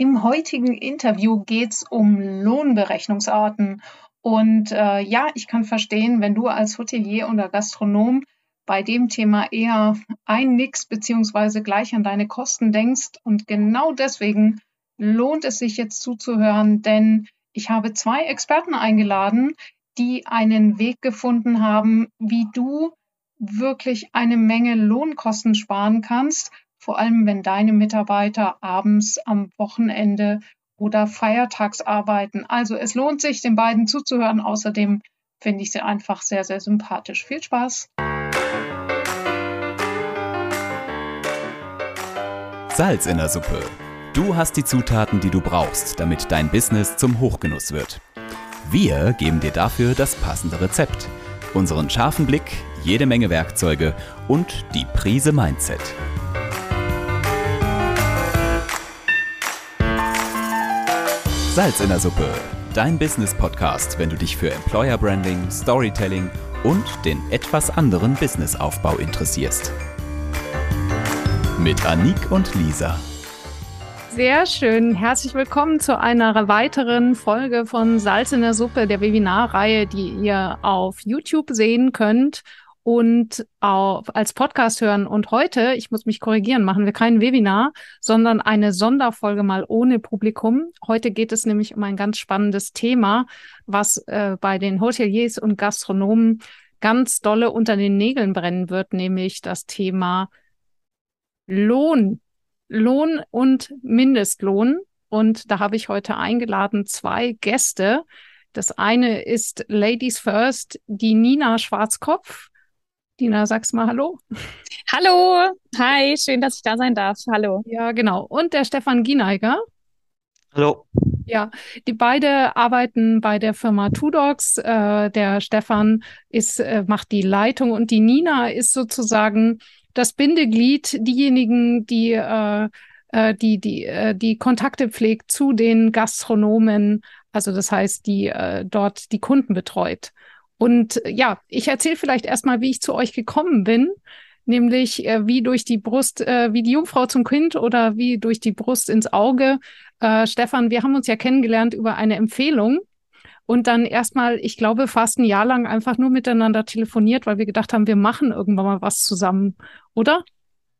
Im heutigen Interview geht es um Lohnberechnungsarten. Und äh, ja, ich kann verstehen, wenn du als Hotelier oder Gastronom bei dem Thema eher einnickst beziehungsweise gleich an deine Kosten denkst. Und genau deswegen lohnt es sich jetzt zuzuhören, denn ich habe zwei Experten eingeladen, die einen Weg gefunden haben, wie du wirklich eine Menge Lohnkosten sparen kannst, vor allem wenn deine Mitarbeiter abends am Wochenende oder feiertags arbeiten. Also es lohnt sich, den beiden zuzuhören. Außerdem finde ich sie einfach sehr, sehr sympathisch. Viel Spaß! Salz in der Suppe. Du hast die Zutaten, die du brauchst, damit dein Business zum Hochgenuss wird. Wir geben dir dafür das passende Rezept, unseren scharfen Blick, jede Menge Werkzeuge und die Prise Mindset. Salz in der Suppe, dein Business-Podcast, wenn du dich für Employer Branding, Storytelling und den etwas anderen Businessaufbau interessierst. Mit Anik und Lisa. Sehr schön. Herzlich willkommen zu einer weiteren Folge von Salz in der Suppe, der Webinarreihe, die ihr auf YouTube sehen könnt und auf, als Podcast hören. Und heute, ich muss mich korrigieren, machen wir kein Webinar, sondern eine Sonderfolge mal ohne Publikum. Heute geht es nämlich um ein ganz spannendes Thema, was äh, bei den Hoteliers und Gastronomen ganz dolle unter den Nägeln brennen wird, nämlich das Thema Lohn Lohn und Mindestlohn. Und da habe ich heute eingeladen zwei Gäste. Das eine ist Ladies First, die Nina Schwarzkopf. Dina, sag's mal Hallo. Hallo, hi, schön, dass ich da sein darf. Hallo. Ja, genau. Und der Stefan Gieneiger. Hallo. Ja, die beide arbeiten bei der Firma Tudox. Äh, der Stefan ist, äh, macht die Leitung und die Nina ist sozusagen das Bindeglied, diejenigen, die äh, äh, die, die, äh, die Kontakte pflegt zu den Gastronomen, also das heißt, die äh, dort die Kunden betreut. Und äh, ja, ich erzähle vielleicht erstmal, wie ich zu euch gekommen bin, nämlich äh, wie durch die Brust, äh, wie die Jungfrau zum Kind oder wie durch die Brust ins Auge. Äh, Stefan, wir haben uns ja kennengelernt über eine Empfehlung und dann erstmal, ich glaube, fast ein Jahr lang einfach nur miteinander telefoniert, weil wir gedacht haben, wir machen irgendwann mal was zusammen, oder?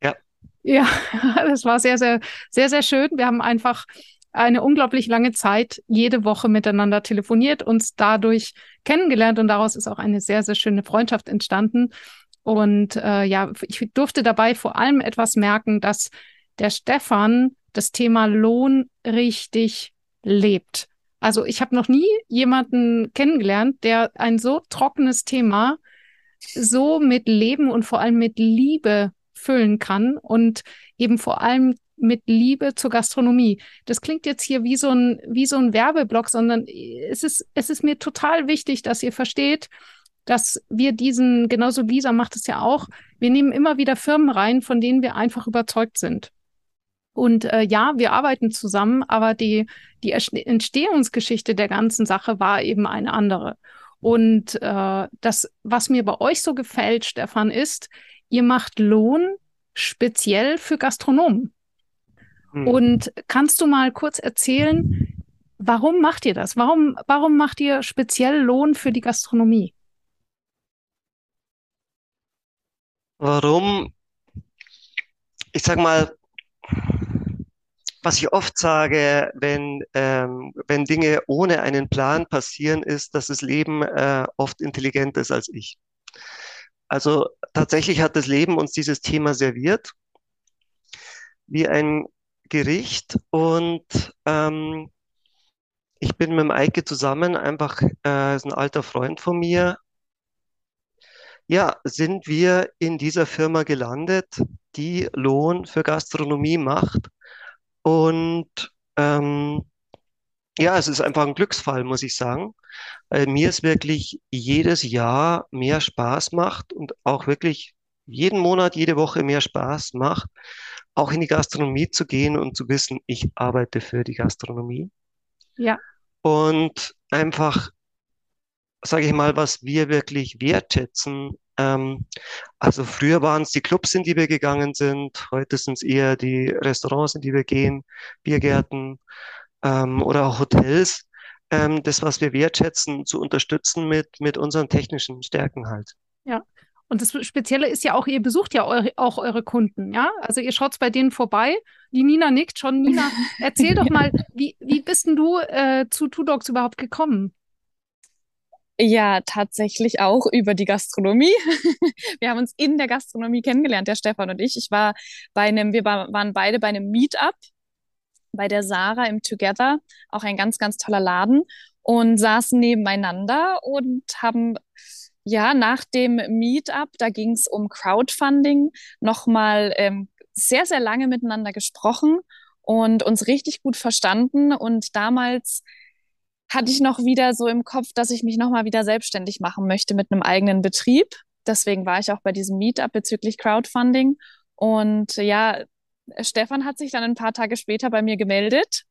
Ja. Ja, das war sehr, sehr, sehr, sehr schön. Wir haben einfach eine unglaublich lange Zeit jede Woche miteinander telefoniert, uns dadurch kennengelernt und daraus ist auch eine sehr, sehr schöne Freundschaft entstanden. Und äh, ja, ich durfte dabei vor allem etwas merken, dass der Stefan das Thema Lohn richtig lebt. Also ich habe noch nie jemanden kennengelernt, der ein so trockenes Thema so mit Leben und vor allem mit Liebe füllen kann und eben vor allem mit Liebe zur Gastronomie. Das klingt jetzt hier wie so ein, wie so ein Werbeblock, sondern es ist, es ist mir total wichtig, dass ihr versteht, dass wir diesen, genauso Lisa macht es ja auch, wir nehmen immer wieder Firmen rein, von denen wir einfach überzeugt sind. Und äh, ja, wir arbeiten zusammen, aber die, die Entstehungsgeschichte der ganzen Sache war eben eine andere. Und äh, das, was mir bei euch so gefällt, Stefan, ist, ihr macht Lohn speziell für Gastronomen. Hm. Und kannst du mal kurz erzählen, warum macht ihr das? Warum, warum macht ihr speziell Lohn für die Gastronomie? Warum? Ich sag mal, was ich oft sage, wenn, ähm, wenn Dinge ohne einen Plan passieren, ist, dass das Leben äh, oft intelligenter ist als ich. Also tatsächlich hat das Leben uns dieses Thema serviert wie ein Gericht und ähm, ich bin mit dem Eike zusammen, einfach äh, ist ein alter Freund von mir. Ja, sind wir in dieser Firma gelandet, die Lohn für Gastronomie macht und ähm, ja, es ist einfach ein Glücksfall, muss ich sagen, weil mir es wirklich jedes Jahr mehr Spaß macht und auch wirklich jeden Monat, jede Woche mehr Spaß macht, auch in die Gastronomie zu gehen und zu wissen, ich arbeite für die Gastronomie. Ja. Und einfach, sage ich mal, was wir wirklich wertschätzen, Ähm, also früher waren es die Clubs, in die wir gegangen sind, heute sind es eher die Restaurants, in die wir gehen, Biergärten ähm, oder auch Hotels. Ähm, das, was wir wertschätzen, zu unterstützen mit, mit unseren technischen Stärken halt. Ja. Und das Spezielle ist ja auch, ihr besucht ja eure, auch eure Kunden, ja? Also ihr schaut bei denen vorbei. Die Nina nickt schon. Nina, erzähl doch mal, wie, wie bist denn du äh, zu Two Dogs überhaupt gekommen? Ja, tatsächlich auch über die Gastronomie. Wir haben uns in der Gastronomie kennengelernt, der Stefan und ich. Ich war bei einem, wir waren beide bei einem Meetup bei der Sarah im Together, auch ein ganz, ganz toller Laden und saßen nebeneinander und haben ja nach dem Meetup, da ging es um Crowdfunding, nochmal ähm, sehr, sehr lange miteinander gesprochen und uns richtig gut verstanden. Und damals hatte ich noch wieder so im Kopf, dass ich mich nochmal wieder selbstständig machen möchte mit einem eigenen Betrieb. Deswegen war ich auch bei diesem Meetup bezüglich Crowdfunding. Und ja, Stefan hat sich dann ein paar Tage später bei mir gemeldet,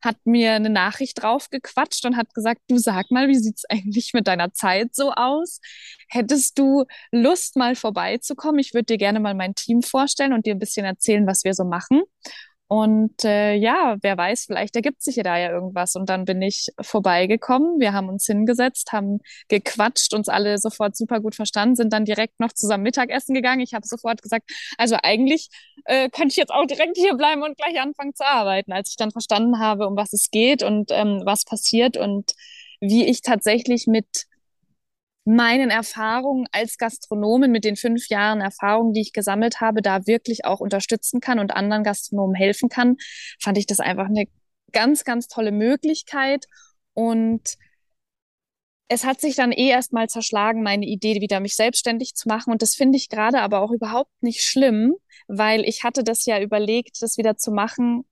hat mir eine Nachricht draufgequatscht und hat gesagt, du sag mal, wie sieht's eigentlich mit deiner Zeit so aus? Hättest du Lust, mal vorbeizukommen? Ich würde dir gerne mal mein Team vorstellen und dir ein bisschen erzählen, was wir so machen. Und äh, ja, wer weiß, vielleicht ergibt sich ja da ja irgendwas. Und dann bin ich vorbeigekommen. Wir haben uns hingesetzt, haben gequatscht, uns alle sofort super gut verstanden, sind dann direkt noch zusammen Mittagessen gegangen. Ich habe sofort gesagt, also eigentlich äh, könnte ich jetzt auch direkt hier bleiben und gleich anfangen zu arbeiten, als ich dann verstanden habe, um was es geht und ähm, was passiert und wie ich tatsächlich mit meinen Erfahrungen als Gastronomin mit den fünf Jahren Erfahrung, die ich gesammelt habe, da wirklich auch unterstützen kann und anderen Gastronomen helfen kann, fand ich das einfach eine ganz, ganz tolle Möglichkeit. Und es hat sich dann eh erst mal zerschlagen, meine Idee, wieder mich selbstständig zu machen. Und das finde ich gerade aber auch überhaupt nicht schlimm, weil ich hatte das ja überlegt, das wieder zu machen,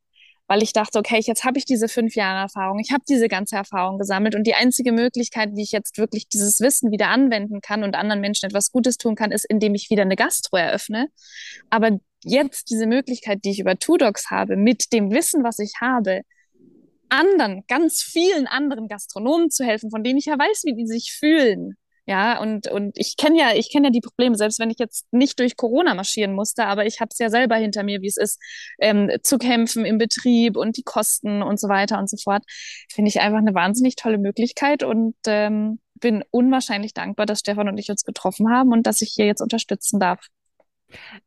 weil ich dachte, okay, jetzt habe ich diese fünf Jahre Erfahrung, ich habe diese ganze Erfahrung gesammelt und die einzige Möglichkeit, wie ich jetzt wirklich dieses Wissen wieder anwenden kann und anderen Menschen etwas Gutes tun kann, ist, indem ich wieder eine Gastro eröffne. Aber jetzt diese Möglichkeit, die ich über Two Dogs habe, mit dem Wissen, was ich habe, anderen, ganz vielen anderen Gastronomen zu helfen, von denen ich ja weiß, wie die sich fühlen, ja, und, und ich kenne ja, ich kenne ja die Probleme, selbst wenn ich jetzt nicht durch Corona marschieren musste, aber ich habe es ja selber hinter mir, wie es ist, ähm, zu kämpfen im Betrieb und die Kosten und so weiter und so fort. Finde ich einfach eine wahnsinnig tolle Möglichkeit und ähm, bin unwahrscheinlich dankbar, dass Stefan und ich uns getroffen haben und dass ich hier jetzt unterstützen darf.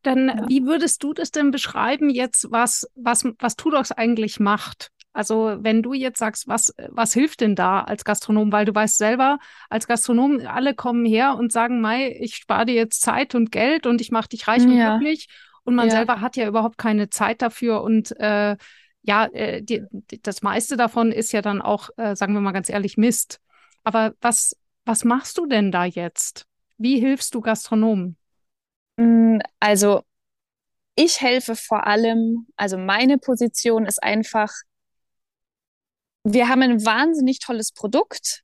Dann, ja. wie würdest du das denn beschreiben jetzt, was, was, was Tudox eigentlich macht? Also wenn du jetzt sagst, was, was hilft denn da als Gastronom? Weil du weißt selber, als Gastronom, alle kommen her und sagen, Mai, ich spare dir jetzt Zeit und Geld und ich mache dich reich und ja. glücklich. Und man ja. selber hat ja überhaupt keine Zeit dafür. Und äh, ja, äh, die, die, das meiste davon ist ja dann auch, äh, sagen wir mal ganz ehrlich, Mist. Aber was, was machst du denn da jetzt? Wie hilfst du Gastronomen? Mm, also ich helfe vor allem, also meine Position ist einfach, wir haben ein wahnsinnig tolles Produkt.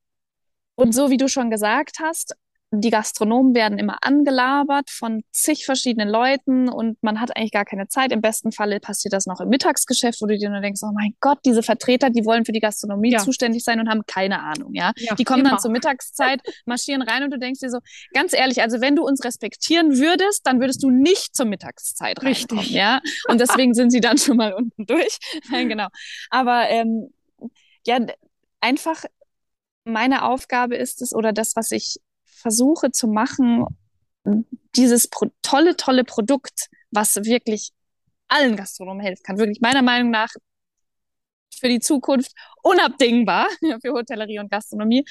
Und so wie du schon gesagt hast, die Gastronomen werden immer angelabert von zig verschiedenen Leuten und man hat eigentlich gar keine Zeit. Im besten Falle passiert das noch im Mittagsgeschäft, wo du dir nur denkst, oh mein Gott, diese Vertreter, die wollen für die Gastronomie ja. zuständig sein und haben keine Ahnung, ja. ja die kommen immer. dann zur Mittagszeit, marschieren rein und du denkst dir so, ganz ehrlich, also wenn du uns respektieren würdest, dann würdest du nicht zur Mittagszeit reinkommen, Richtig. ja. Und deswegen sind sie dann schon mal unten durch. Nein, genau. Aber ähm, ja, einfach meine Aufgabe ist es oder das, was ich versuche zu machen, dieses pro tolle, tolle Produkt, was wirklich allen Gastronomen helfen kann, wirklich meiner Meinung nach für die Zukunft unabdingbar für Hotellerie und Gastronomie,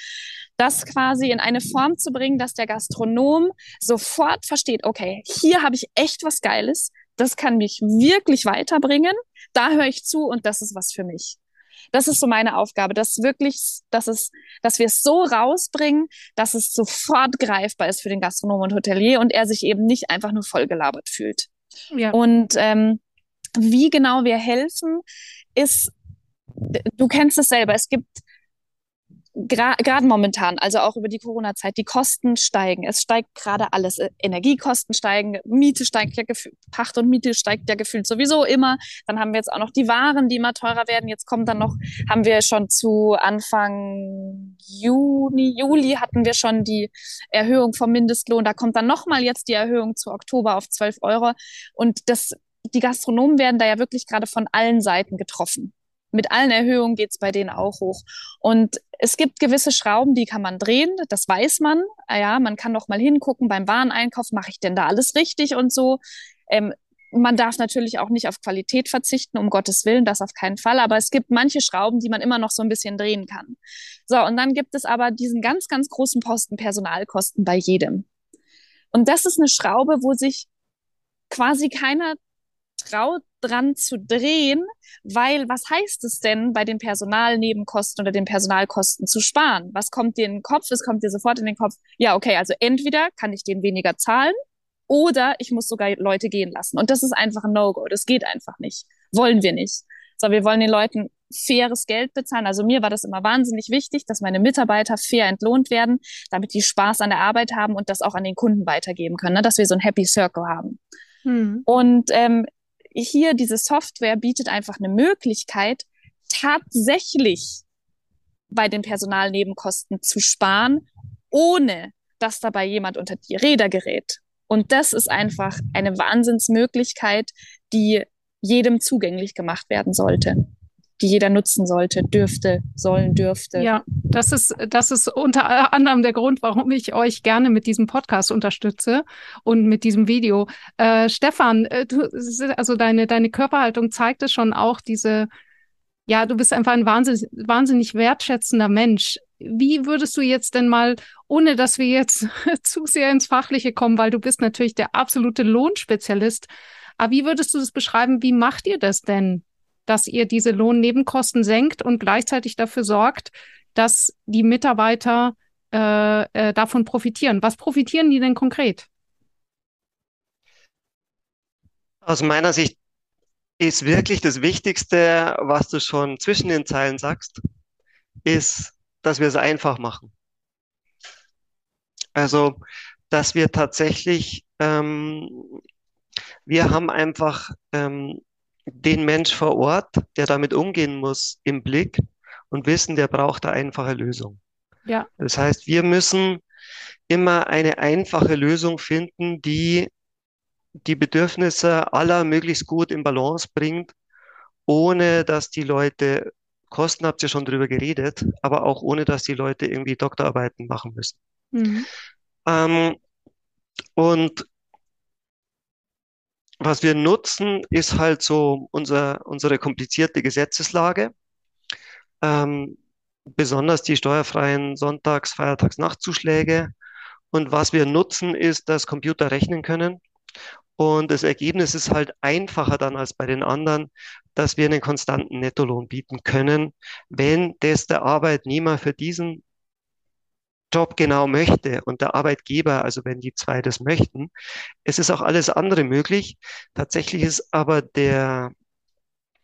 das quasi in eine Form zu bringen, dass der Gastronom sofort versteht, okay, hier habe ich echt was Geiles, das kann mich wirklich weiterbringen, da höre ich zu und das ist was für mich. Das ist so meine Aufgabe, dass wirklich, dass es, dass wir es so rausbringen, dass es sofort greifbar ist für den Gastronom und Hotelier und er sich eben nicht einfach nur vollgelabert fühlt. Ja. Und ähm, wie genau wir helfen, ist, du kennst es selber. Es gibt gerade momentan, also auch über die Corona-Zeit, die Kosten steigen. Es steigt gerade alles. Äh, Energiekosten steigen, Miete steigt ja gefühlt, Pacht und Miete steigt ja gefühlt sowieso immer. Dann haben wir jetzt auch noch die Waren, die immer teurer werden. Jetzt kommt dann noch, haben wir schon zu Anfang Juni, Juli hatten wir schon die Erhöhung vom Mindestlohn. Da kommt dann nochmal jetzt die Erhöhung zu Oktober auf 12 Euro. Und das, die Gastronomen werden da ja wirklich gerade von allen Seiten getroffen mit allen Erhöhungen geht's bei denen auch hoch. Und es gibt gewisse Schrauben, die kann man drehen, das weiß man. Ah ja, man kann noch mal hingucken beim Wareneinkauf, mache ich denn da alles richtig und so. Ähm, man darf natürlich auch nicht auf Qualität verzichten, um Gottes Willen, das auf keinen Fall. Aber es gibt manche Schrauben, die man immer noch so ein bisschen drehen kann. So, und dann gibt es aber diesen ganz, ganz großen Posten Personalkosten bei jedem. Und das ist eine Schraube, wo sich quasi keiner traut, dran zu drehen, weil was heißt es denn, bei den Personalnebenkosten oder den Personalkosten zu sparen? Was kommt dir in den Kopf? Es kommt dir sofort in den Kopf, ja, okay, also entweder kann ich denen weniger zahlen oder ich muss sogar Leute gehen lassen. Und das ist einfach ein No-Go. Das geht einfach nicht. Wollen wir nicht. So, wir wollen den Leuten faires Geld bezahlen. Also mir war das immer wahnsinnig wichtig, dass meine Mitarbeiter fair entlohnt werden, damit die Spaß an der Arbeit haben und das auch an den Kunden weitergeben können, ne? dass wir so ein Happy Circle haben. Hm. Und ähm, hier diese Software bietet einfach eine Möglichkeit, tatsächlich bei den Personalnebenkosten zu sparen, ohne dass dabei jemand unter die Räder gerät. Und das ist einfach eine Wahnsinnsmöglichkeit, die jedem zugänglich gemacht werden sollte die jeder nutzen sollte, dürfte, sollen, dürfte. Ja, das ist, das ist unter anderem der Grund, warum ich euch gerne mit diesem Podcast unterstütze und mit diesem Video. Äh, Stefan, äh, du, also deine, deine Körperhaltung zeigt es schon auch, diese, ja, du bist einfach ein wahnsinnig, wahnsinnig wertschätzender Mensch. Wie würdest du jetzt denn mal, ohne dass wir jetzt zu sehr ins Fachliche kommen, weil du bist natürlich der absolute Lohnspezialist, aber wie würdest du das beschreiben? Wie macht ihr das denn? Dass ihr diese Lohnnebenkosten senkt und gleichzeitig dafür sorgt, dass die Mitarbeiter äh, äh, davon profitieren. Was profitieren die denn konkret? Aus meiner Sicht ist wirklich das Wichtigste, was du schon zwischen den Zeilen sagst, ist, dass wir es einfach machen. Also, dass wir tatsächlich, ähm, wir haben einfach ähm, den Mensch vor Ort, der damit umgehen muss, im Blick und wissen, der braucht eine einfache Lösung. Ja. Das heißt, wir müssen immer eine einfache Lösung finden, die die Bedürfnisse aller möglichst gut in Balance bringt, ohne dass die Leute, Kosten habt ihr schon drüber geredet, aber auch ohne dass die Leute irgendwie Doktorarbeiten machen müssen. Mhm. Ähm, und was wir nutzen, ist halt so unser, unsere komplizierte Gesetzeslage. Ähm, besonders die steuerfreien Sonntags-, Feiertags-, Nachtzuschläge. Und was wir nutzen, ist, dass Computer rechnen können. Und das Ergebnis ist halt einfacher dann als bei den anderen, dass wir einen konstanten Nettolohn bieten können, wenn das der Arbeitnehmer für diesen Job genau möchte und der Arbeitgeber, also wenn die zwei das möchten. Es ist auch alles andere möglich. Tatsächlich ist aber der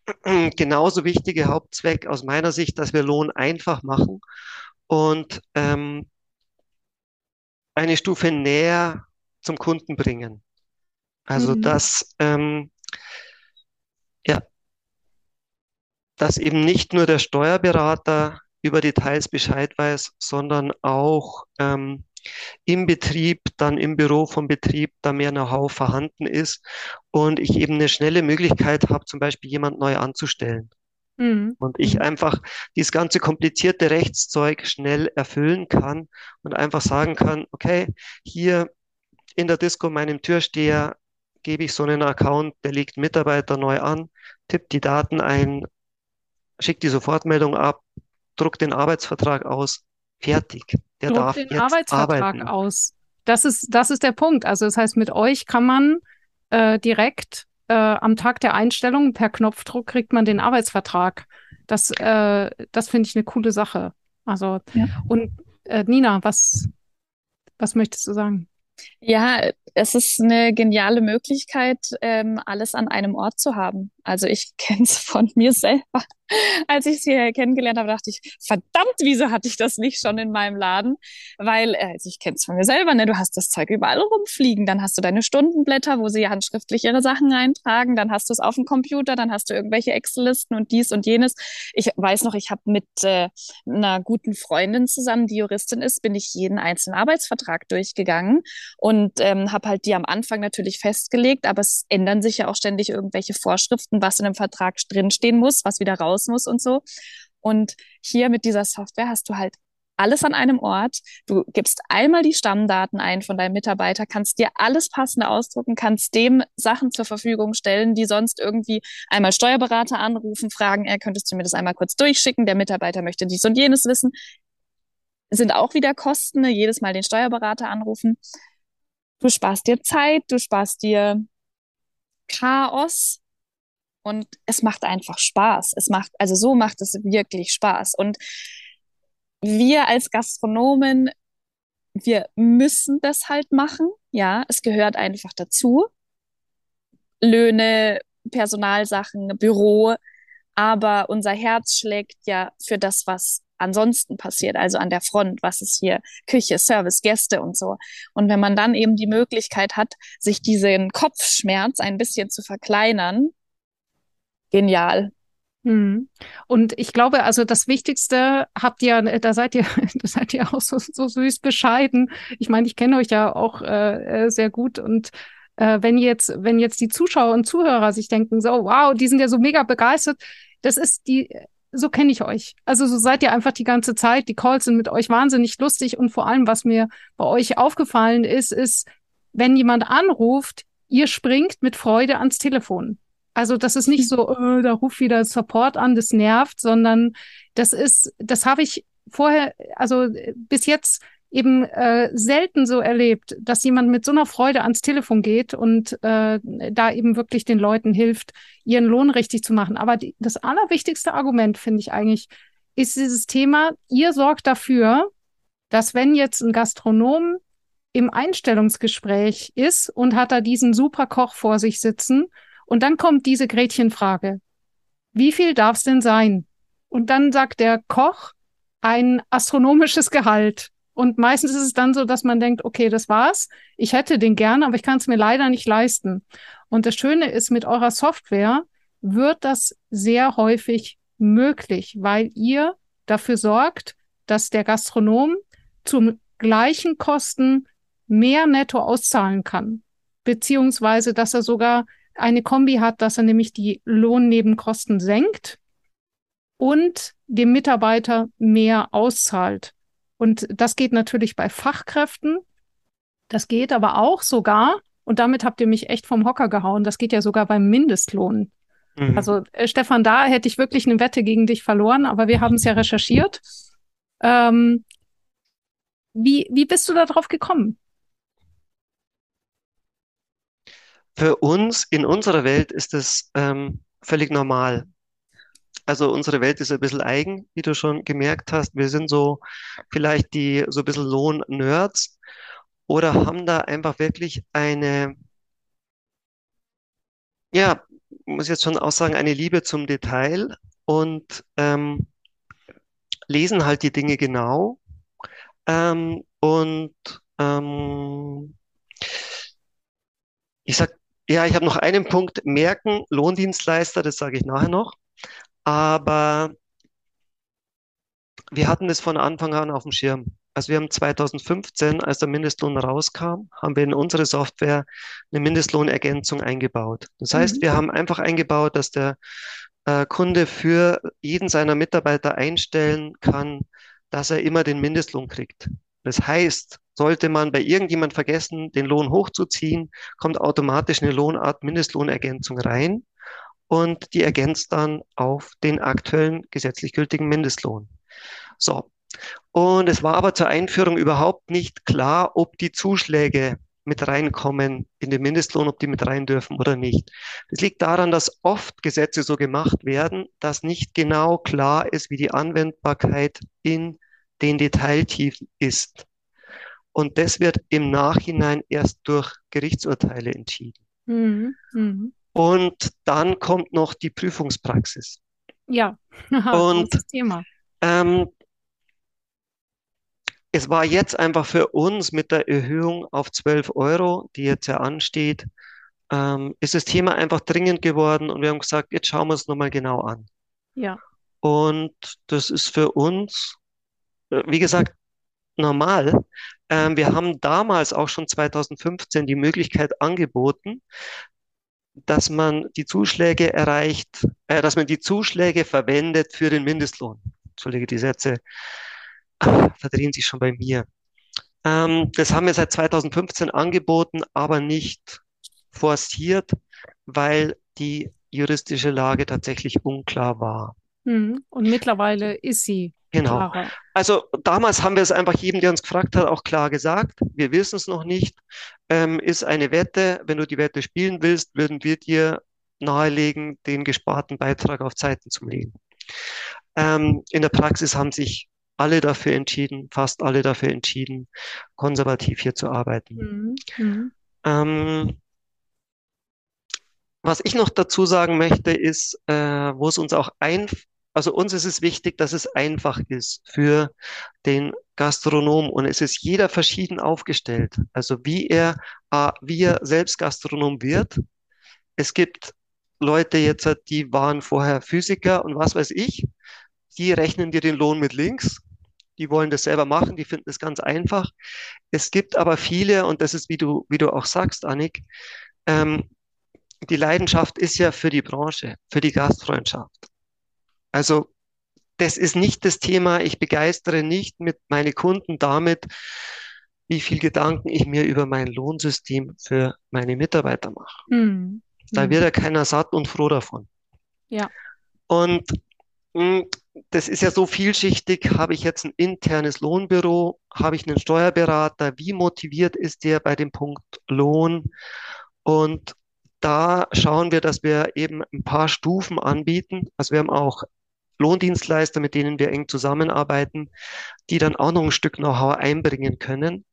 genauso wichtige Hauptzweck aus meiner Sicht, dass wir Lohn einfach machen und ähm, eine Stufe näher zum Kunden bringen. Also mhm. dass ähm, ja, dass eben nicht nur der Steuerberater über Details Bescheid weiß, sondern auch ähm, im Betrieb, dann im Büro vom Betrieb, da mehr Know-how vorhanden ist und ich eben eine schnelle Möglichkeit habe, zum Beispiel jemand neu anzustellen. Mhm. Und ich mhm. einfach dieses ganze komplizierte Rechtszeug schnell erfüllen kann und einfach sagen kann, okay, hier in der Disco meinem Türsteher gebe ich so einen Account, der legt Mitarbeiter neu an, tippt die Daten ein, schickt die Sofortmeldung ab, druckt den Arbeitsvertrag aus, fertig. Der druckt darf den jetzt Arbeitsvertrag arbeiten. aus. Das ist, das ist der Punkt. Also das heißt, mit euch kann man äh, direkt äh, am Tag der Einstellung per Knopfdruck kriegt man den Arbeitsvertrag. Das, äh, das finde ich eine coole Sache. Also ja. und äh, Nina, was, was möchtest du sagen? Ja, es ist eine geniale Möglichkeit, ähm, alles an einem Ort zu haben. Also ich kenne es von mir selber. als ich sie hier kennengelernt habe, dachte ich, verdammt, wieso hatte ich das nicht schon in meinem Laden? Weil, äh, also ich kenne es von mir selber, ne? Du hast das Zeug überall rumfliegen, dann hast du deine Stundenblätter, wo sie handschriftlich ihre Sachen eintragen, dann hast du es auf dem Computer, dann hast du irgendwelche Excel-Listen und dies und jenes. Ich weiß noch, ich habe mit äh, einer guten Freundin zusammen, die Juristin ist, bin ich jeden einzelnen Arbeitsvertrag durchgegangen und ähm, habe halt die am Anfang natürlich festgelegt, aber es ändern sich ja auch ständig irgendwelche Vorschriften, was in einem Vertrag drinstehen muss, was wieder raus muss und so. Und hier mit dieser Software hast du halt alles an einem Ort. Du gibst einmal die Stammdaten ein von deinem Mitarbeiter, kannst dir alles passende ausdrucken, kannst dem Sachen zur Verfügung stellen, die sonst irgendwie einmal Steuerberater anrufen, fragen, er könntest du mir das einmal kurz durchschicken, der Mitarbeiter möchte dies und jenes wissen. Sind auch wieder Kosten, ne? jedes Mal den Steuerberater anrufen. Du sparst dir Zeit, du sparst dir Chaos, und es macht einfach Spaß. Es macht, also so macht es wirklich Spaß. Und wir als Gastronomen, wir müssen das halt machen. Ja, es gehört einfach dazu. Löhne, Personalsachen, Büro. Aber unser Herz schlägt ja für das, was ansonsten passiert, also an der Front, was ist hier Küche, Service, Gäste und so. Und wenn man dann eben die Möglichkeit hat, sich diesen Kopfschmerz ein bisschen zu verkleinern, genial. Hm. Und ich glaube, also das Wichtigste habt ihr, da seid ihr, da seid ihr auch so, so süß bescheiden. Ich meine, ich kenne euch ja auch äh, äh, sehr gut und äh, wenn jetzt, wenn jetzt die Zuschauer und Zuhörer sich denken, so, wow, die sind ja so mega begeistert, das ist die, so kenne ich euch. Also so seid ihr einfach die ganze Zeit. Die Calls sind mit euch wahnsinnig lustig und vor allem, was mir bei euch aufgefallen ist, ist, wenn jemand anruft, ihr springt mit Freude ans Telefon. Also das ist nicht so, äh, da ruft wieder Support an, das nervt, sondern das ist, das habe ich vorher, also bis jetzt eben äh, selten so erlebt, dass jemand mit so einer Freude ans Telefon geht und äh, da eben wirklich den Leuten hilft, ihren Lohn richtig zu machen. Aber die, das allerwichtigste Argument, finde ich eigentlich, ist dieses Thema, ihr sorgt dafür, dass wenn jetzt ein Gastronom im Einstellungsgespräch ist und hat da diesen super Koch vor sich sitzen und dann kommt diese Gretchenfrage. Wie viel darf es denn sein? Und dann sagt der Koch ein astronomisches Gehalt. Und meistens ist es dann so, dass man denkt, okay, das war's. Ich hätte den gerne, aber ich kann es mir leider nicht leisten. Und das Schöne ist, mit eurer Software wird das sehr häufig möglich, weil ihr dafür sorgt, dass der Gastronom zum gleichen Kosten mehr netto auszahlen kann. Beziehungsweise, dass er sogar eine Kombi hat, dass er nämlich die Lohnnebenkosten senkt und dem Mitarbeiter mehr auszahlt. Und das geht natürlich bei Fachkräften. Das geht aber auch sogar, und damit habt ihr mich echt vom Hocker gehauen, das geht ja sogar beim Mindestlohn. Mhm. Also äh, Stefan, da hätte ich wirklich eine Wette gegen dich verloren, aber wir haben es ja recherchiert. Ähm, wie, wie bist du da drauf gekommen? Für uns in unserer Welt ist es ähm, völlig normal. Also unsere Welt ist ein bisschen eigen, wie du schon gemerkt hast. Wir sind so vielleicht die so ein bisschen Lohn-Nerds oder haben da einfach wirklich eine, ja, muss jetzt schon auch sagen, eine Liebe zum Detail und ähm, lesen halt die Dinge genau ähm, und ähm, ich sag ja, ich habe noch einen Punkt. Merken, Lohndienstleister, das sage ich nachher noch. Aber wir hatten das von Anfang an auf dem Schirm. Also wir haben 2015, als der Mindestlohn rauskam, haben wir in unsere Software eine Mindestlohnergänzung eingebaut. Das heißt, mhm. wir haben einfach eingebaut, dass der äh, Kunde für jeden seiner Mitarbeiter einstellen kann, dass er immer den Mindestlohn kriegt. Das heißt, sollte man bei irgendjemand vergessen, den Lohn hochzuziehen, kommt automatisch eine Lohnart Mindestlohnergänzung rein und die ergänzt dann auf den aktuellen gesetzlich gültigen Mindestlohn. So. Und es war aber zur Einführung überhaupt nicht klar, ob die Zuschläge mit reinkommen in den Mindestlohn, ob die mit rein dürfen oder nicht. Das liegt daran, dass oft Gesetze so gemacht werden, dass nicht genau klar ist, wie die Anwendbarkeit in den Detailtiefen ist. Und das wird im Nachhinein erst durch Gerichtsurteile entschieden. Mhm. Mhm. Und dann kommt noch die Prüfungspraxis. Ja, Und Thema. ähm, es war jetzt einfach für uns mit der Erhöhung auf 12 Euro, die jetzt ja ansteht, ähm, ist das Thema einfach dringend geworden und wir haben gesagt, jetzt schauen wir es nochmal genau an. Ja. Und das ist für uns, äh, wie gesagt, normal. Ähm, wir haben damals auch schon 2015 die Möglichkeit angeboten, dass man die Zuschläge erreicht, äh, dass man die Zuschläge verwendet für den Mindestlohn. Entschuldige, die Sätze verdrehen sich schon bei mir. Ähm, das haben wir seit 2015 angeboten, aber nicht forciert, weil die juristische Lage tatsächlich unklar war. Mhm. Und mittlerweile ist sie Genau. Also damals haben wir es einfach jedem, der uns gefragt hat, auch klar gesagt. Wir wissen es noch nicht. Ähm, ist eine Wette. Wenn du die Wette spielen willst, würden wir dir nahelegen, den gesparten Beitrag auf Zeiten zu legen. Ähm, in der Praxis haben sich alle dafür entschieden, fast alle dafür entschieden, konservativ hier zu arbeiten. Mhm. Mhm. Ähm, was ich noch dazu sagen möchte, ist, äh, wo es uns auch ein, also uns ist es wichtig, dass es einfach ist für den Gastronom und es ist jeder verschieden aufgestellt. Also wie er, äh, wie er selbst Gastronom wird. Es gibt Leute jetzt, die waren vorher Physiker und was weiß ich, die rechnen dir den Lohn mit links. Die wollen das selber machen, die finden es ganz einfach. Es gibt aber viele, und das ist, wie du, wie du auch sagst, Annik, ähm, die Leidenschaft ist ja für die Branche, für die Gastfreundschaft. Also das ist nicht das Thema. Ich begeistere nicht mit meine Kunden damit, wie viel Gedanken ich mir über mein Lohnsystem für meine Mitarbeiter mache. Mhm. Da Mhm. wird ja keiner satt und froh davon. Ja. Und mh, das ist ja so vielschichtig. Habe ich jetzt ein internes Lohnbüro? Habe ich einen Steuerberater? Wie motiviert ist der bei dem Punkt Lohn? Und da schauen wir, dass wir eben ein paar Stufen anbieten. Also wir haben auch Lohndienstleister, mit denen wir eng zusammenarbeiten, die dann auch noch ein Stück Know-how einbringen können.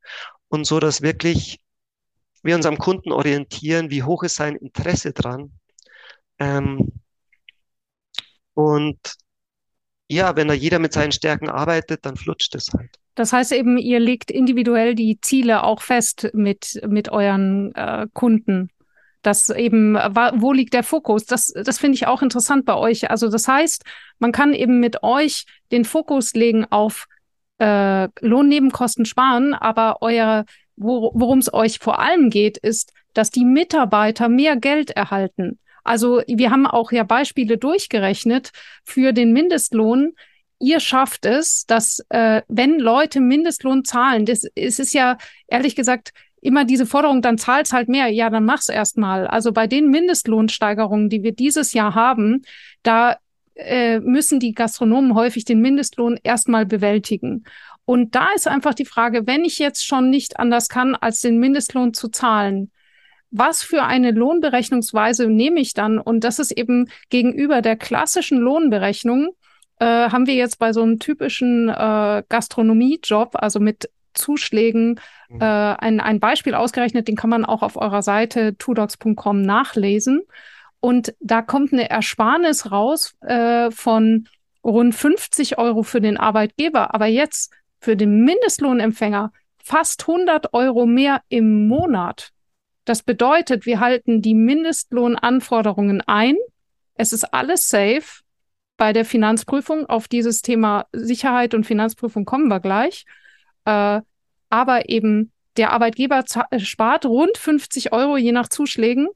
Und so, dass wirklich wir uns am Kunden orientieren, wie hoch ist sein Interesse dran. Ähm, und ja, wenn da jeder mit seinen Stärken arbeitet, dann flutscht es halt. Das heißt eben, ihr legt individuell die Ziele auch fest mit, mit euren äh, Kunden. Das eben, wo liegt der Fokus? Das, das finde ich auch interessant bei euch. Also das heißt, man kann eben mit euch den Fokus legen auf äh, Lohnnebenkosten sparen, aber euer, wo, worum es euch vor allem geht, ist, dass die Mitarbeiter mehr Geld erhalten. Also wir haben auch ja Beispiele durchgerechnet für den Mindestlohn. Ihr schafft es, dass äh, wenn Leute Mindestlohn zahlen, das es ist ja ehrlich gesagt immer diese Forderung, dann zahlt's halt mehr. Ja, dann mach's erst mal. Also bei den Mindestlohnsteigerungen, die wir dieses Jahr haben, da äh, müssen die Gastronomen häufig den Mindestlohn erstmal bewältigen. Und da ist einfach die Frage, wenn ich jetzt schon nicht anders kann, als den Mindestlohn zu zahlen, was für eine Lohnberechnungsweise nehme ich dann? Und das ist eben gegenüber der klassischen Lohnberechnung, äh, haben wir jetzt bei so einem typischen äh, Gastronomiejob, also mit Zuschlägen, Mhm. äh, ein, ein Beispiel ausgerechnet, den kann man auch auf eurer Seite tudocs.com nachlesen. Und da kommt eine Ersparnis raus äh, von rund 50 Euro für den Arbeitgeber, aber jetzt für den Mindestlohnempfänger fast 100 Euro mehr im Monat. Das bedeutet, wir halten die Mindestlohnanforderungen ein. Es ist alles safe. Bei der Finanzprüfung auf dieses Thema Sicherheit und Finanzprüfung kommen wir gleich. Äh, aber eben der Arbeitgeber äh, spart rund 50 Euro je nach Zuschlägen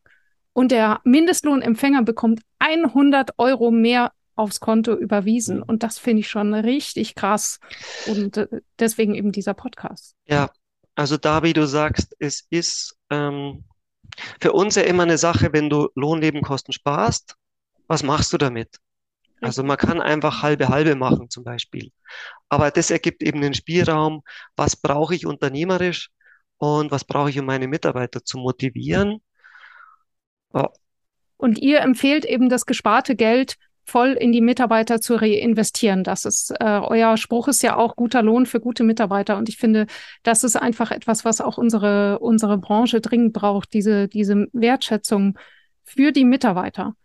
und der Mindestlohnempfänger bekommt 100 Euro mehr aufs Konto überwiesen. Und das finde ich schon richtig krass. Und äh, deswegen eben dieser Podcast. Ja, also da, wie du sagst, es ist ähm, für uns ja immer eine Sache, wenn du Lohnnebenkosten sparst, was machst du damit? Also man kann einfach halbe halbe machen zum Beispiel. Aber das ergibt eben den Spielraum, was brauche ich unternehmerisch und was brauche ich, um meine Mitarbeiter zu motivieren. Ja, Und ihr empfehlt eben das gesparte Geld voll in die Mitarbeiter zu reinvestieren. Das ist, äh, euer Spruch ist ja auch guter Lohn für gute Mitarbeiter. Und ich finde, das ist einfach etwas, was auch unsere, unsere Branche dringend braucht, diese, diese Wertschätzung für die Mitarbeiter.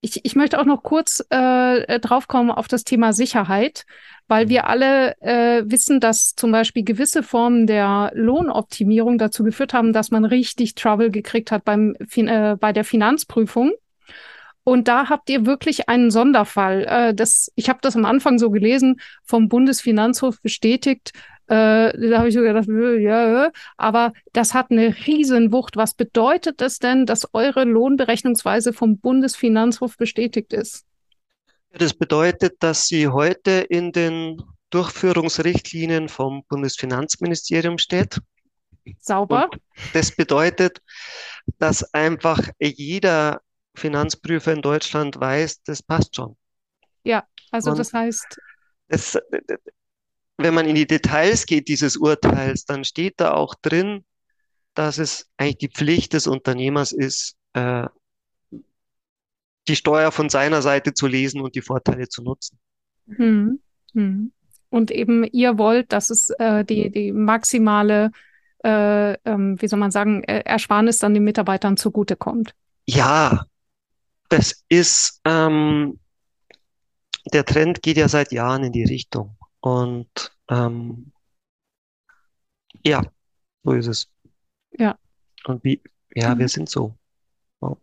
Ich, ich möchte auch noch kurz äh, draufkommen auf das Thema Sicherheit, weil mhm. wir alle äh, wissen, dass zum Beispiel gewisse Formen der Lohnoptimierung dazu geführt haben, dass man richtig Trouble gekriegt hat beim, äh, bei der Finanzprüfung. Und da habt ihr wirklich einen Sonderfall. Äh, das, ich habe das am Anfang so gelesen, vom Bundesfinanzhof bestätigt. Äh, da habe ich so gedacht, ja, aber das hat eine Riesenwucht. Was bedeutet das denn, dass eure Lohnberechnungsweise vom Bundesfinanzhof bestätigt ist? Das bedeutet, dass sie heute in den Durchführungsrichtlinien vom Bundesfinanzministerium steht. Sauber. Und das bedeutet, dass einfach jeder Finanzprüfer in Deutschland weiß, das passt schon. Ja, also Und das heißt. Das, wenn man in die Details geht dieses Urteils, dann steht da auch drin, dass es eigentlich die Pflicht des Unternehmers ist, äh, die Steuer von seiner Seite zu lesen und die Vorteile zu nutzen. Hm. Hm. Und eben ihr wollt, dass es äh, die, die maximale, äh, ähm, wie soll man sagen, äh, Ersparnis dann den Mitarbeitern zugutekommt. Ja, das ist, ähm, der Trend geht ja seit Jahren in die Richtung. Und ähm, ja, so ist es. Ja. Und wie, ja, mhm. wir sind so. Oh.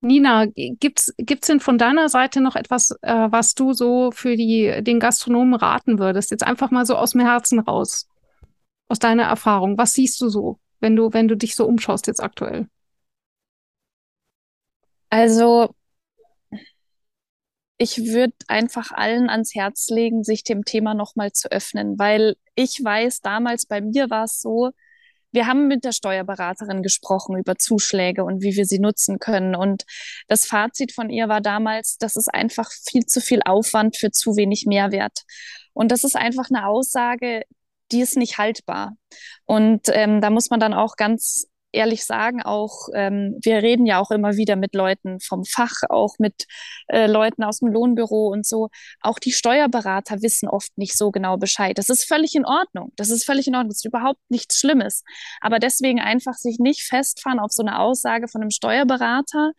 Nina, gibt's gibt's denn von deiner Seite noch etwas, äh, was du so für die den Gastronomen raten würdest? Jetzt einfach mal so aus dem Herzen raus, aus deiner Erfahrung. Was siehst du so, wenn du wenn du dich so umschaust jetzt aktuell? Also ich würde einfach allen ans Herz legen, sich dem Thema nochmal zu öffnen, weil ich weiß, damals bei mir war es so, wir haben mit der Steuerberaterin gesprochen über Zuschläge und wie wir sie nutzen können. Und das Fazit von ihr war damals, das ist einfach viel zu viel Aufwand für zu wenig Mehrwert. Und das ist einfach eine Aussage, die ist nicht haltbar. Und ähm, da muss man dann auch ganz ehrlich sagen, auch ähm, wir reden ja auch immer wieder mit Leuten vom Fach, auch mit äh, Leuten aus dem Lohnbüro und so. Auch die Steuerberater wissen oft nicht so genau Bescheid. Das ist völlig in Ordnung. Das ist völlig in Ordnung. Das ist überhaupt nichts Schlimmes. Aber deswegen einfach sich nicht festfahren auf so eine Aussage von einem Steuerberater,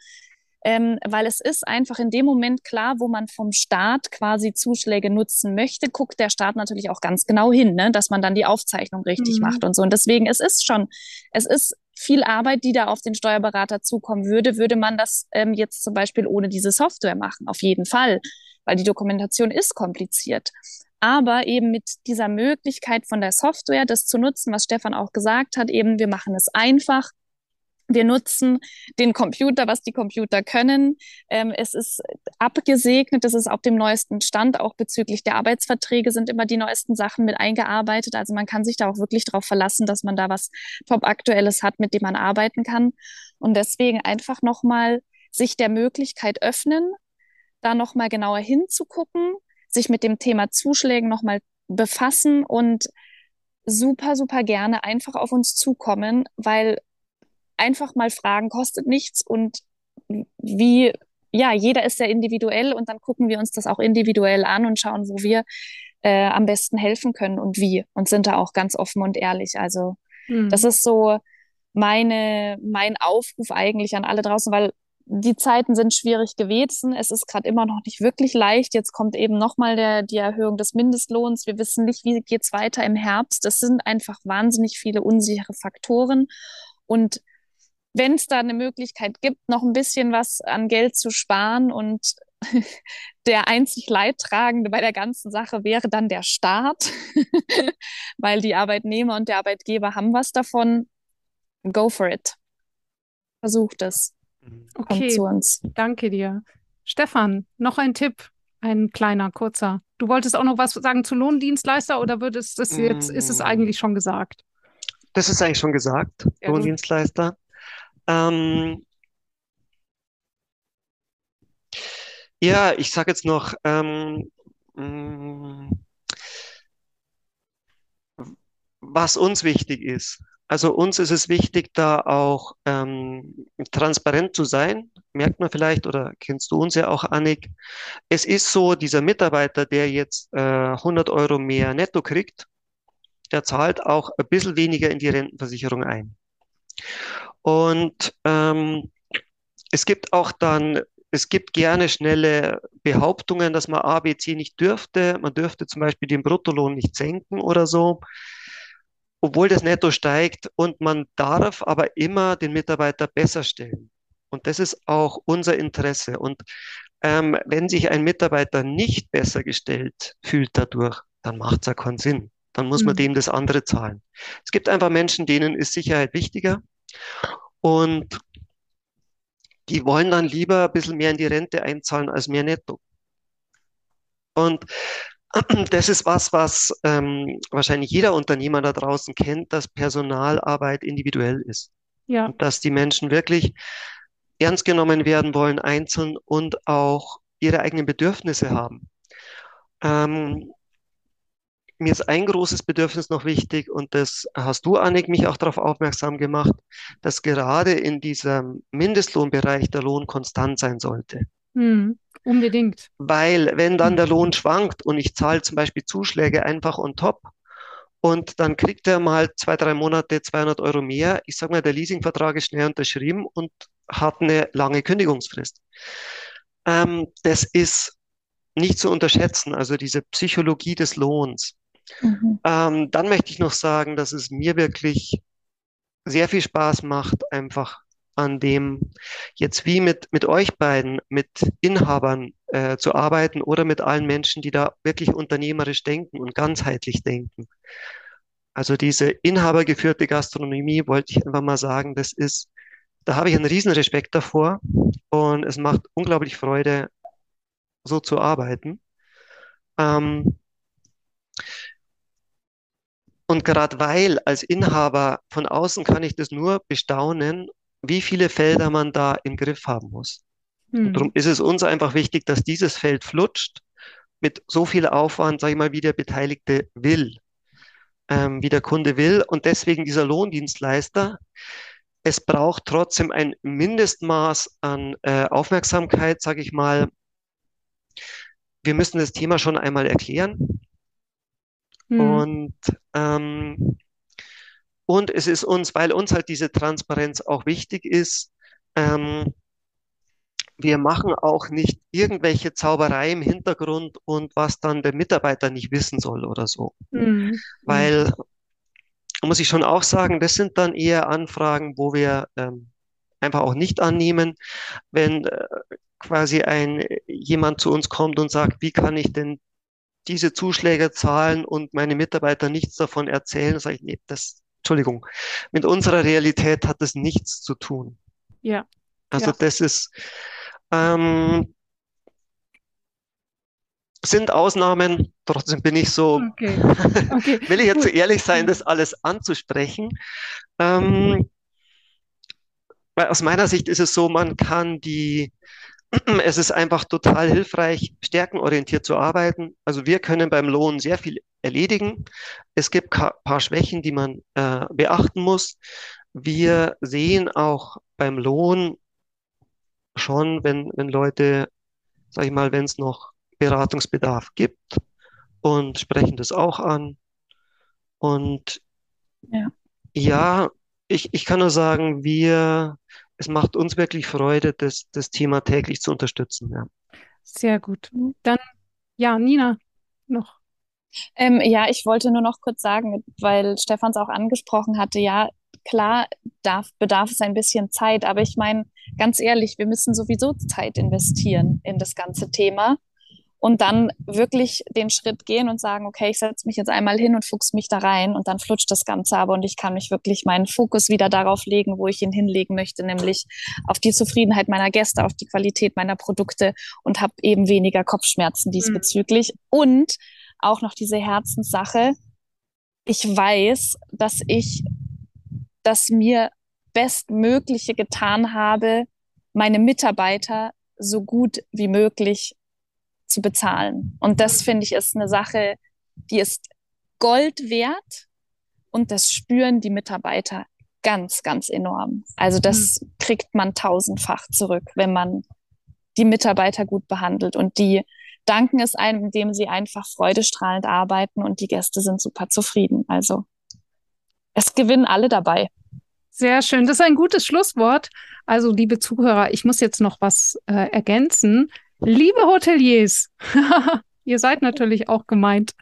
ähm, weil es ist einfach in dem Moment klar, wo man vom Staat quasi Zuschläge nutzen möchte, guckt der Staat natürlich auch ganz genau hin, ne, dass man dann die Aufzeichnung richtig mhm. macht und so. Und deswegen, es ist schon, es ist viel Arbeit, die da auf den Steuerberater zukommen würde, würde man das ähm, jetzt zum Beispiel ohne diese Software machen, auf jeden Fall, weil die Dokumentation ist kompliziert. Aber eben mit dieser Möglichkeit von der Software, das zu nutzen, was Stefan auch gesagt hat, eben wir machen es einfach, wir nutzen den Computer, was die Computer können. Ähm, es ist abgesegnet, es ist auf dem neuesten Stand, auch bezüglich der Arbeitsverträge sind immer die neuesten Sachen mit eingearbeitet. Also man kann sich da auch wirklich darauf verlassen, dass man da was top-aktuelles hat, mit dem man arbeiten kann. Und deswegen einfach nochmal sich der Möglichkeit öffnen, da nochmal genauer hinzugucken, sich mit dem Thema Zuschlägen nochmal befassen und super, super gerne einfach auf uns zukommen, weil einfach mal fragen kostet nichts und wie, ja, jeder ist sehr individuell und dann gucken wir uns das auch individuell an und schauen, wo wir äh, am besten helfen können und wie und sind da auch ganz offen und ehrlich. Also mhm. das ist so meine, mein Aufruf eigentlich an alle draußen, weil die Zeiten sind schwierig gewesen. Es ist gerade immer noch nicht wirklich leicht. Jetzt kommt eben nochmal der, die Erhöhung des Mindestlohns. Wir wissen nicht, wie geht's weiter im Herbst. Es sind einfach wahnsinnig viele unsichere Faktoren. Und wenn es da eine Möglichkeit gibt, noch ein bisschen was an Geld zu sparen und der einzig Leidtragende bei der ganzen Sache wäre dann der Staat, weil die Arbeitnehmer und der Arbeitgeber haben was davon. Go for it. Versucht es. Okay, Kommt zu uns. danke dir. Stefan, noch ein Tipp, ein kleiner, kurzer. Du wolltest auch noch was sagen zu Lohndienstleister oder würdest das jetzt, ist es eigentlich schon gesagt? Das ist eigentlich schon gesagt, ja, Lohndienstleister. Ähm, ja, ich sage jetzt noch, ähm, mm, was uns wichtig ist. Also uns ist es wichtig, da auch ähm, transparent zu sein. Merkt man vielleicht oder kennst du uns ja auch, Annik. Es ist so, dieser Mitarbeiter, der jetzt äh, 100 Euro mehr netto kriegt, der zahlt auch ein bisschen weniger in die Rentenversicherung ein. Und ähm, es gibt auch dann es gibt gerne schnelle Behauptungen, dass man A, B, C nicht dürfte. Man dürfte zum Beispiel den Bruttolohn nicht senken oder so, obwohl das Netto steigt. Und man darf aber immer den Mitarbeiter besser stellen. Und das ist auch unser Interesse. Und ähm, wenn sich ein Mitarbeiter nicht besser gestellt fühlt dadurch, dann macht es ja keinen Sinn. Dann muss man mhm. dem das andere zahlen. Es gibt einfach Menschen, denen ist Sicherheit wichtiger. Und die wollen dann lieber ein bisschen mehr in die Rente einzahlen als mehr netto. Und das ist was, was ähm, wahrscheinlich jeder Unternehmer da draußen kennt, dass Personalarbeit individuell ist. Ja. Und dass die Menschen wirklich ernst genommen werden wollen, einzeln und auch ihre eigenen Bedürfnisse haben. Ähm, mir ist ein großes Bedürfnis noch wichtig und das hast du, Annik, mich auch darauf aufmerksam gemacht, dass gerade in diesem Mindestlohnbereich der Lohn konstant sein sollte. Hm, unbedingt. Weil wenn dann der Lohn schwankt und ich zahle zum Beispiel Zuschläge einfach on top und dann kriegt er mal zwei, drei Monate 200 Euro mehr, ich sage mal, der Leasingvertrag ist schnell unterschrieben und hat eine lange Kündigungsfrist. Ähm, das ist nicht zu unterschätzen, also diese Psychologie des Lohns. Mhm. Ähm, dann möchte ich noch sagen, dass es mir wirklich sehr viel Spaß macht, einfach an dem jetzt wie mit, mit euch beiden, mit Inhabern äh, zu arbeiten oder mit allen Menschen, die da wirklich unternehmerisch denken und ganzheitlich denken. Also diese inhabergeführte Gastronomie, wollte ich einfach mal sagen, das ist, da habe ich einen riesen Respekt davor und es macht unglaublich Freude, so zu arbeiten. Ähm, und gerade weil als Inhaber von außen kann ich das nur bestaunen, wie viele Felder man da im Griff haben muss. Hm. darum ist es uns einfach wichtig, dass dieses Feld flutscht mit so viel Aufwand, sage ich mal, wie der Beteiligte will, ähm, wie der Kunde will. Und deswegen dieser Lohndienstleister, es braucht trotzdem ein Mindestmaß an äh, Aufmerksamkeit, sage ich mal. Wir müssen das Thema schon einmal erklären. Mhm. Und, ähm, und es ist uns, weil uns halt diese Transparenz auch wichtig ist, ähm, wir machen auch nicht irgendwelche Zauberei im Hintergrund und was dann der Mitarbeiter nicht wissen soll oder so. Mhm. Weil, muss ich schon auch sagen, das sind dann eher Anfragen, wo wir ähm, einfach auch nicht annehmen, wenn äh, quasi ein jemand zu uns kommt und sagt, wie kann ich denn diese Zuschläge zahlen und meine Mitarbeiter nichts davon erzählen, sage ich, nee, das, Entschuldigung, mit unserer Realität hat das nichts zu tun. Ja. Also ja. das ist, ähm, sind Ausnahmen, trotzdem bin ich so, okay. Okay. will ich jetzt so ehrlich sein, das alles anzusprechen. Ähm, weil aus meiner Sicht ist es so, man kann die es ist einfach total hilfreich, stärkenorientiert zu arbeiten. Also wir können beim Lohn sehr viel erledigen. Es gibt ein paar Schwächen, die man äh, beachten muss. Wir sehen auch beim Lohn schon, wenn, wenn Leute, sag ich mal, wenn es noch Beratungsbedarf gibt und sprechen das auch an. Und ja, ja ich, ich kann nur sagen, wir es macht uns wirklich Freude, das, das Thema täglich zu unterstützen. Ja. Sehr gut. Dann, ja, Nina, noch. Ähm, ja, ich wollte nur noch kurz sagen, weil Stefan es auch angesprochen hatte, ja, klar darf, bedarf es ein bisschen Zeit, aber ich meine, ganz ehrlich, wir müssen sowieso Zeit investieren in das ganze Thema und dann wirklich den Schritt gehen und sagen, okay, ich setze mich jetzt einmal hin und fuchs mich da rein und dann flutscht das Ganze aber und ich kann mich wirklich meinen Fokus wieder darauf legen, wo ich ihn hinlegen möchte, nämlich auf die Zufriedenheit meiner Gäste, auf die Qualität meiner Produkte und habe eben weniger Kopfschmerzen diesbezüglich mhm. und auch noch diese Herzenssache. Ich weiß, dass ich das mir bestmögliche getan habe, meine Mitarbeiter so gut wie möglich zu bezahlen. Und das finde ich ist eine Sache, die ist Gold wert und das spüren die Mitarbeiter ganz, ganz enorm. Also das mhm. kriegt man tausendfach zurück, wenn man die Mitarbeiter gut behandelt und die danken es einem, indem sie einfach freudestrahlend arbeiten und die Gäste sind super zufrieden. Also es gewinnen alle dabei. Sehr schön. Das ist ein gutes Schlusswort. Also, liebe Zuhörer, ich muss jetzt noch was äh, ergänzen. Liebe Hoteliers, ihr seid natürlich auch gemeint.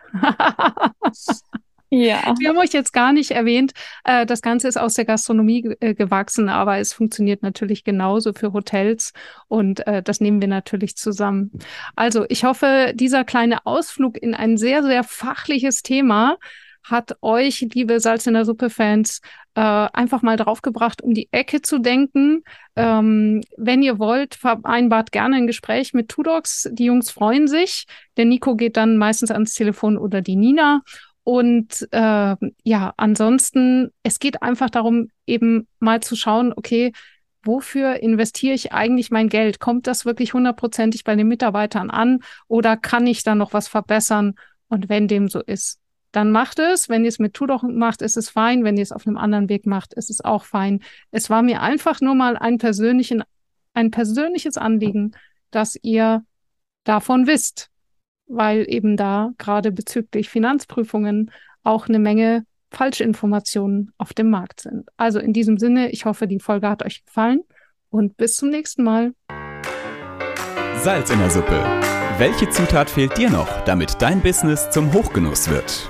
Ja. Wir haben euch jetzt gar nicht erwähnt. Äh, das Ganze ist aus der Gastronomie äh, gewachsen, aber es funktioniert natürlich genauso für Hotels und äh, das nehmen wir natürlich zusammen. Also ich hoffe, dieser kleine Ausflug in ein sehr, sehr fachliches Thema hat euch, liebe Salz in der Suppe-Fans, äh, einfach mal draufgebracht, um die Ecke zu denken. Ähm, wenn ihr wollt, vereinbart gerne ein Gespräch mit Tudox. Die Jungs freuen sich. Der Nico geht dann meistens ans Telefon oder die Nina. Und äh, ja, ansonsten, es geht einfach darum, eben mal zu schauen, okay, wofür investiere ich eigentlich mein Geld? Kommt das wirklich hundertprozentig bei den Mitarbeitern an oder kann ich da noch was verbessern? Und wenn dem so ist, dann macht es. Wenn ihr es mit Tudoch macht, ist es fein. Wenn ihr es auf einem anderen Weg macht, ist es auch fein. Es war mir einfach nur mal ein, persönlichen, ein persönliches Anliegen, dass ihr davon wisst weil eben da gerade bezüglich Finanzprüfungen auch eine Menge Falschinformationen auf dem Markt sind. Also in diesem Sinne, ich hoffe, die Folge hat euch gefallen und bis zum nächsten Mal. Salz in der Suppe. Welche Zutat fehlt dir noch, damit dein Business zum Hochgenuss wird?